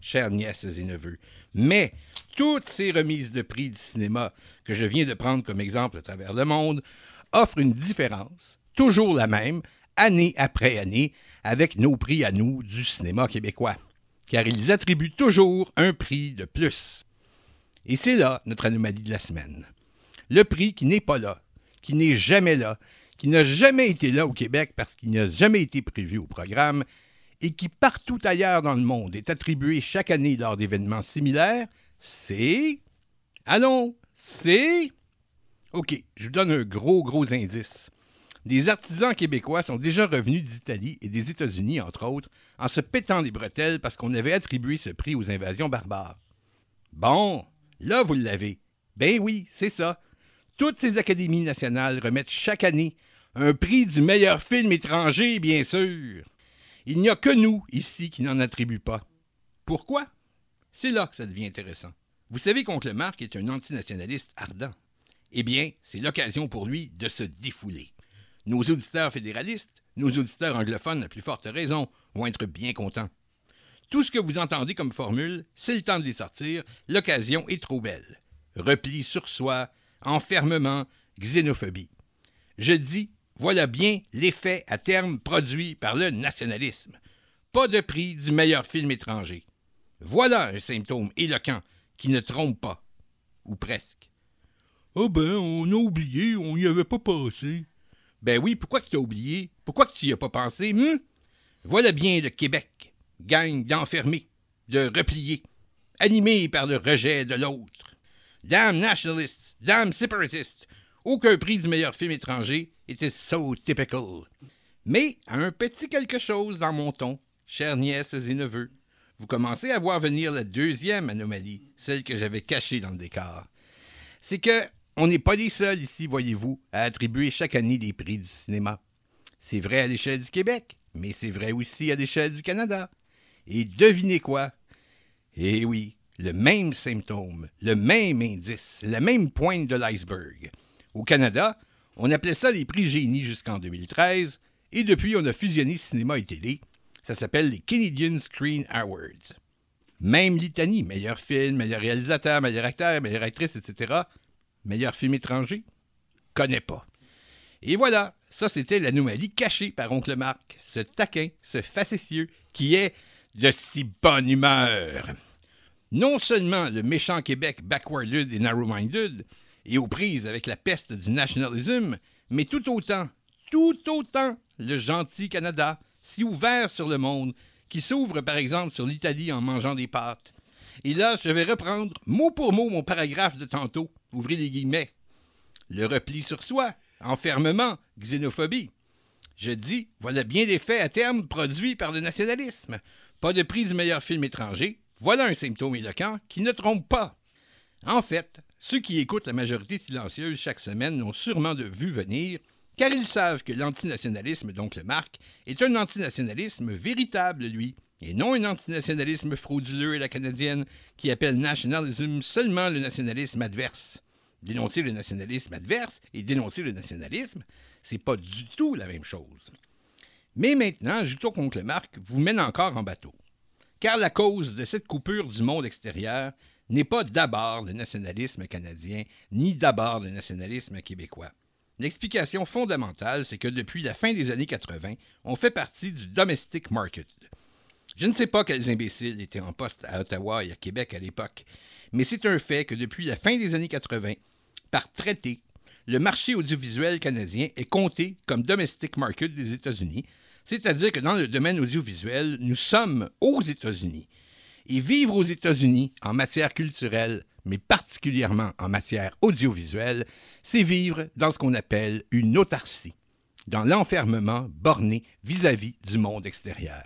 chères nièces et neveux, mais toutes ces remises de prix du cinéma que je viens de prendre comme exemple à travers le monde offrent une différence, toujours la même, année après année, avec nos prix à nous du cinéma québécois, car ils attribuent toujours un prix de plus. Et c'est là notre anomalie de la semaine. Le prix qui n'est pas là, qui n'est jamais là, qui n'a jamais été là au Québec parce qu'il n'a jamais été prévu au programme et qui partout ailleurs dans le monde est attribué chaque année lors d'événements similaires, c'est... Allons, c'est... OK, je vous donne un gros, gros indice. Des artisans québécois sont déjà revenus d'Italie et des États-Unis, entre autres, en se pétant les bretelles parce qu'on avait attribué ce prix aux invasions barbares. Bon, là, vous l'avez. Ben oui, c'est ça. Toutes ces académies nationales remettent chaque année un prix du meilleur film étranger, bien sûr. Il n'y a que nous, ici, qui n'en attribuent pas. Pourquoi? C'est là que ça devient intéressant. Vous savez qu'Oncle Marc est un antinationaliste ardent. Eh bien, c'est l'occasion pour lui de se défouler. Nos auditeurs fédéralistes, nos auditeurs anglophones à plus forte raison, vont être bien contents. Tout ce que vous entendez comme formule, c'est le temps de les sortir, l'occasion est trop belle. Repli sur soi, enfermement, xénophobie. Je dis, voilà bien l'effet à terme produit par le nationalisme. Pas de prix du meilleur film étranger. Voilà un symptôme éloquent qui ne trompe pas. Ou presque. Ah ben, on a oublié, on n'y avait pas pensé. Ben oui, pourquoi tu as oublié? Pourquoi tu n'y as pas pensé, hum? Voilà bien le Québec, gang d'enfermés, de repliés, animés par le rejet de l'autre. Damn nationalists, damn separatists, aucun prix du meilleur film étranger, it is so typical. Mais à un petit quelque chose dans mon ton, chères nièces et neveux, vous commencez à voir venir la deuxième anomalie, celle que j'avais cachée dans le décor. C'est que on n'est pas les seuls ici, voyez-vous, à attribuer chaque année des prix du cinéma. C'est vrai à l'échelle du Québec, mais c'est vrai aussi à l'échelle du Canada. Et devinez quoi? Eh oui, le même symptôme, le même indice, la même pointe de l'iceberg. Au Canada, on appelait ça les prix Génie jusqu'en 2013, et depuis on a fusionné cinéma et télé. Ça s'appelle les Canadian Screen Awards. Même litanie, meilleur film, meilleur réalisateur, meilleur acteur, meilleure actrice, etc. Meilleur film étranger? Connais pas. Et voilà, ça c'était l'anomalie cachée par Oncle Marc, ce taquin, ce facétieux, qui est de si bonne humeur. Non seulement le méchant Québec backwarded et narrow-minded, et aux prises avec la peste du nationalisme, mais tout autant, tout autant le gentil Canada, si ouvert sur le monde, qui s'ouvre par exemple sur l'Italie en mangeant des pâtes. Et là, je vais reprendre mot pour mot mon paragraphe de tantôt, ouvrez les guillemets. Le repli sur soi, enfermement, xénophobie. Je dis, voilà bien des faits à terme produits par le nationalisme. Pas de prix du meilleur film étranger. Voilà un symptôme éloquent qui ne trompe pas. En fait, ceux qui écoutent la majorité silencieuse chaque semaine l'ont sûrement de vue venir, car ils savent que l'antinationalisme, donc le marque, est un antinationalisme véritable, lui, et non un antinationalisme frauduleux à la canadienne qui appelle nationalism seulement le nationalisme adverse. Dénoncer le nationalisme adverse et dénoncer le nationalisme, c'est pas du tout la même chose. Mais maintenant, ajoutons qu'Oncle Marc vous mène encore en bateau. Car la cause de cette coupure du monde extérieur n'est pas d'abord le nationalisme canadien, ni d'abord le nationalisme québécooi. L'explication fondamentale, c'est que depuis la fin des années 80, on fait partie du domestic market. Je ne sais pas quels imbéciles étaient en poste à Ottawa et à Québec à l'époque, mais c'est un fait que depuis la fin des années 80, par traité, le marché audiovisuel canadien est compté comme domestic market des États-Unis, c'est-à-dire que dans le domaine audiovisuel, nous sommes aux États-Unis. Et vivre aux États-Unis en matière culturelle, mais particulièrement en matière audiovisuelle, c'est vivre dans ce qu'on appelle une autarcie, dans l'enfermement borné vis-à-vis du monde extérieur.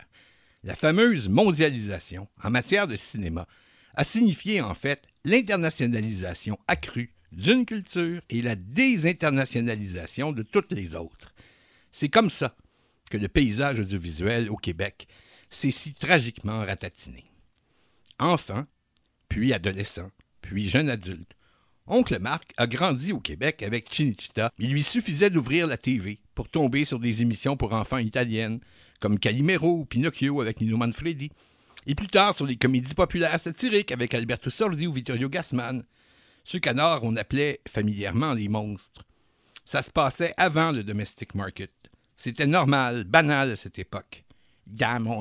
La fameuse mondialisation en matière de cinéma a signifié en fait l'internationalisation accrue d'une culture et la désinternationalisation de toutes les autres. C'est comme ça que le paysage audiovisuel au Québec s'est si tragiquement ratatiné. Enfant, puis adolescent, puis jeune adulte, Oncle Marc a grandi au Québec avec Chinichita. Il lui suffisait d'ouvrir la TV pour tomber sur des émissions pour enfants italiennes, comme Calimero ou Pinocchio avec Nino Manfredi, et plus tard sur les comédies populaires satiriques avec Alberto Sordi ou Vittorio Gassman. Qu'à Nord on appelait familièrement les monstres. Ça se passait avant le domestic market. C'était normal, banal à cette époque. Dans.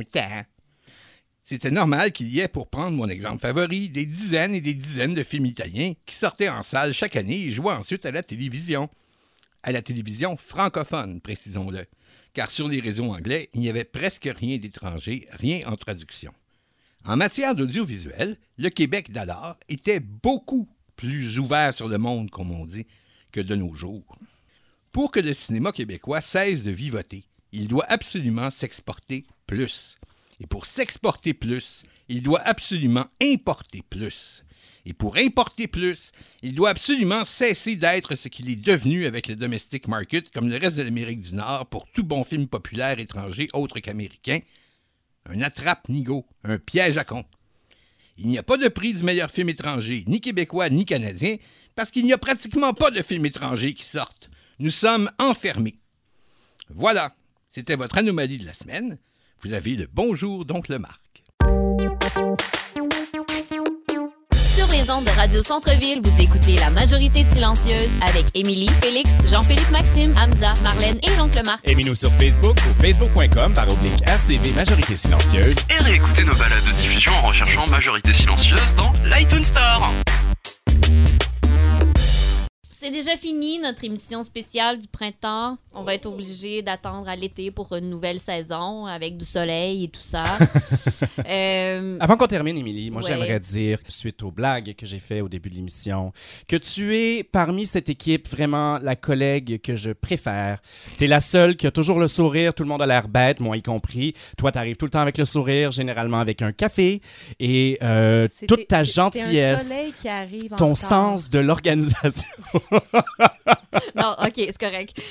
C'était normal qu'il y ait, pour prendre mon exemple favori, des dizaines et des dizaines de films italiens qui sortaient en salle chaque année et jouaient ensuite à la télévision. à la télévision francophone, précisons-le, car sur les réseaux anglais, il n'y avait presque rien d'étranger, rien en traduction. En matière d'audiovisuel, le Québec d'alors était beaucoup plus ouvert sur le monde, comme on dit, que de nos jours. Pour que le cinéma québécois cesse de vivoter, il doit absolument s'exporter plus. Et pour s'exporter plus, il doit absolument importer plus. Et pour importer plus, il doit absolument cesser d'être ce qu'il est devenu avec le domestic market, comme le reste de l'Amérique du Nord, pour tout bon film populaire étranger autre qu'américain. Un attrape-nigo, un piège à con. Il n'y a pas de prix du meilleur film étranger, ni québécois, ni canadien, parce qu'il n'y a pratiquement pas de films étrangers qui sortent. Nous sommes enfermés. Voilà, c'était votre anomalie de la semaine. Vous avez le bonjour, donc le Marc. Sur les ondes de Radio Centre-Ville, vous écoutez La Majorité Silencieuse avec Émilie, Félix, Jean-Philippe Maxime, Hamza, Marlène et l'oncle Marc. Aimez-nous sur Facebook ou facebook.com par oblique RCV Majorité Silencieuse. Et réécoutez nos balades de diffusion en recherchant Majorité Silencieuse dans l'iTunes Store. C'est déjà fini notre émission spéciale du printemps. On va être obligé d'attendre à l'été pour une nouvelle saison avec du soleil et tout ça. Euh, Avant qu'on termine, Émilie, moi Ouais. j'aimerais dire, suite aux blagues que j'ai fait au début de l'émission, que tu es parmi cette équipe vraiment la collègue que je préfère. Tu es la seule qui a toujours le sourire, tout le monde a l'air bête, moi y compris. Toi, tu arrives tout le temps avec le sourire, généralement avec un café, et euh, toute ta un gentillesse, soleil qui arrive en ton sens de l'organisation. non, ok, c'est correct.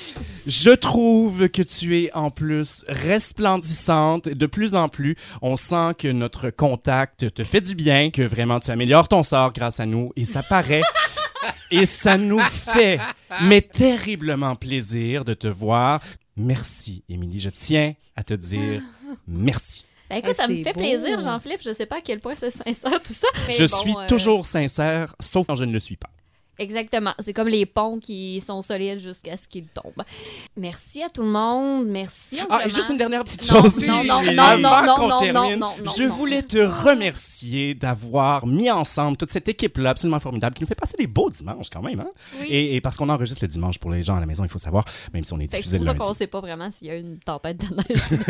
Je trouve que tu es en plus resplendissante. De plus en plus, on sent que notre contact te fait du bien, que vraiment tu améliores ton sort grâce à nous et ça paraît. et ça nous fait, mais terriblement plaisir de te voir. Merci, Émilie. Je tiens à te dire merci. Ben écoute, Ah, ça me c'est fait beau. plaisir, Jean-Philippe. Je sais pas à quel point c'est sincère tout ça. mais je bon, suis euh, toujours sincère, sauf quand je ne le suis pas. Exactement. C'est comme les ponts qui sont solides jusqu'à ce qu'ils tombent. Merci à tout le monde. Merci. Ah, et juste une dernière petite Non, chose. Non, non, non, non, non, non, non, termine, non, non, Je voulais te remercier d'avoir mis ensemble toute cette équipe-là absolument formidable qui nous fait passer des beaux dimanches quand même. Hein? Oui. Et, et parce qu'on enregistre le dimanche pour les gens à la maison, il faut savoir, même si on est que diffusé C'est le pour ça qu'on lundi. sait pas vraiment s'il y a une tempête de neige.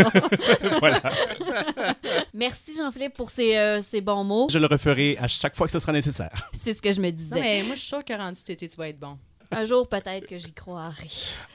Voilà. Merci Jean-Philippe pour ces, euh, ces bons mots. Je le referai à chaque fois que ce sera nécessaire. C'est ce que je me disais. Non, mais moi, je suis sûre que rendu cet été, tu vas être bon. Un jour, peut-être que j'y croirai.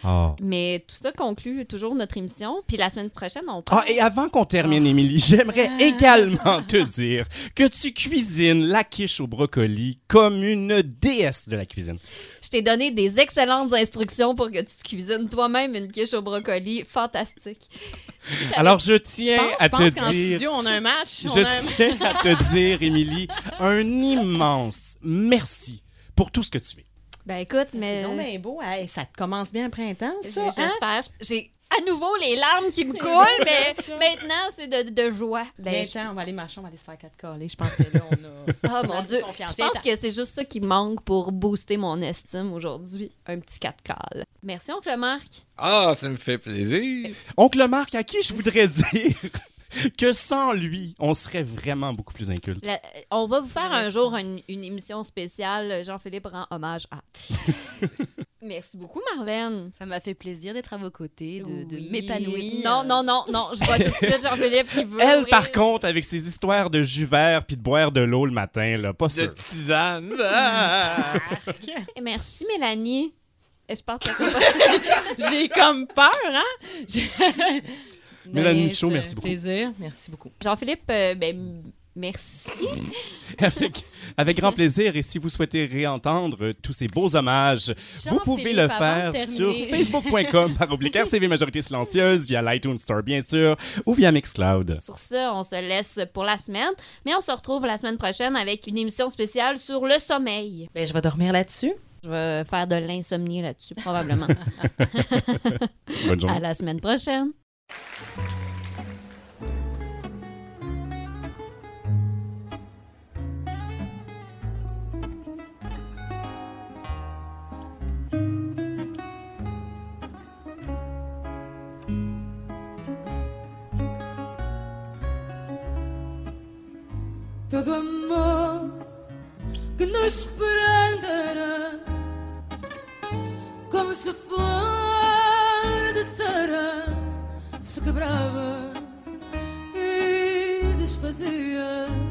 Oh. Mais tout ça conclut toujours notre émission. Puis la semaine prochaine, on Ah, et avant qu'on termine, Émilie, j'aimerais également te dire que tu cuisines la quiche au brocoli comme une déesse de la cuisine. Je t'ai donné des excellentes instructions pour que tu te cuisines toi-même une quiche au brocoli. Fantastique. Alors, je tiens Je pense- à je pense te dire... studio, on a un match. on Je a un- tiens à te dire, Émilie, un immense merci pour tout ce que tu es. Ben écoute, C'est mais... donc bien beau. Hey, ça te commence bien le printemps, ça, hein? J'espère. J'ai à nouveau les larmes qui me coulent, mais maintenant, c'est de, de joie. Ben, Ben, je- on va aller marcher, on va aller se faire quatre calés. Je pense que là, on a... Ah on mon Dieu, confiance. je pense que c'est juste ça qui manque pour booster mon estime aujourd'hui. Un petit 4 cales. Merci, oncle Marc. Ah, ça me fait plaisir. Oncle Marc, à qui je voudrais dire? Que sans lui, on serait vraiment beaucoup plus inculte. La- on va vous faire un jour une, une émission spéciale. Jean-Philippe rend hommage à. Merci beaucoup, Marlène. Ça m'a fait plaisir d'être à vos côtés, de, de Oui. m'épanouir. Non, non, non, non. Je vois tout de suite Jean-Philippe qui veut. Elle, ouvrir- par contre, avec ses histoires de jus vert puis de boire de l'eau le matin, là, pas De sûr. tisane. Ah! Et Merci, Mélanie. Et je pense que c'est pas- J'ai comme peur, hein? Mélanie Michaud, merci beaucoup. plaisir. Merci beaucoup. Jean-Philippe, euh, ben, merci. avec, avec grand plaisir. Et si vous souhaitez réentendre tous ces beaux hommages, vous pouvez le faire sur facebook.com par oblique RCV Majorité Silencieuse, via l'iTunes Store, bien sûr, ou via Mixcloud. Sur ce, on se laisse pour la semaine, mais on se retrouve la semaine prochaine avec une émission spéciale sur le sommeil. Ben, je vais dormir là-dessus. Je vais faire de l'insomnie là-dessus, probablement. Bonne journée. à la semaine prochaine. Todo amor que nos prenderá como se for quebrava e desfazia.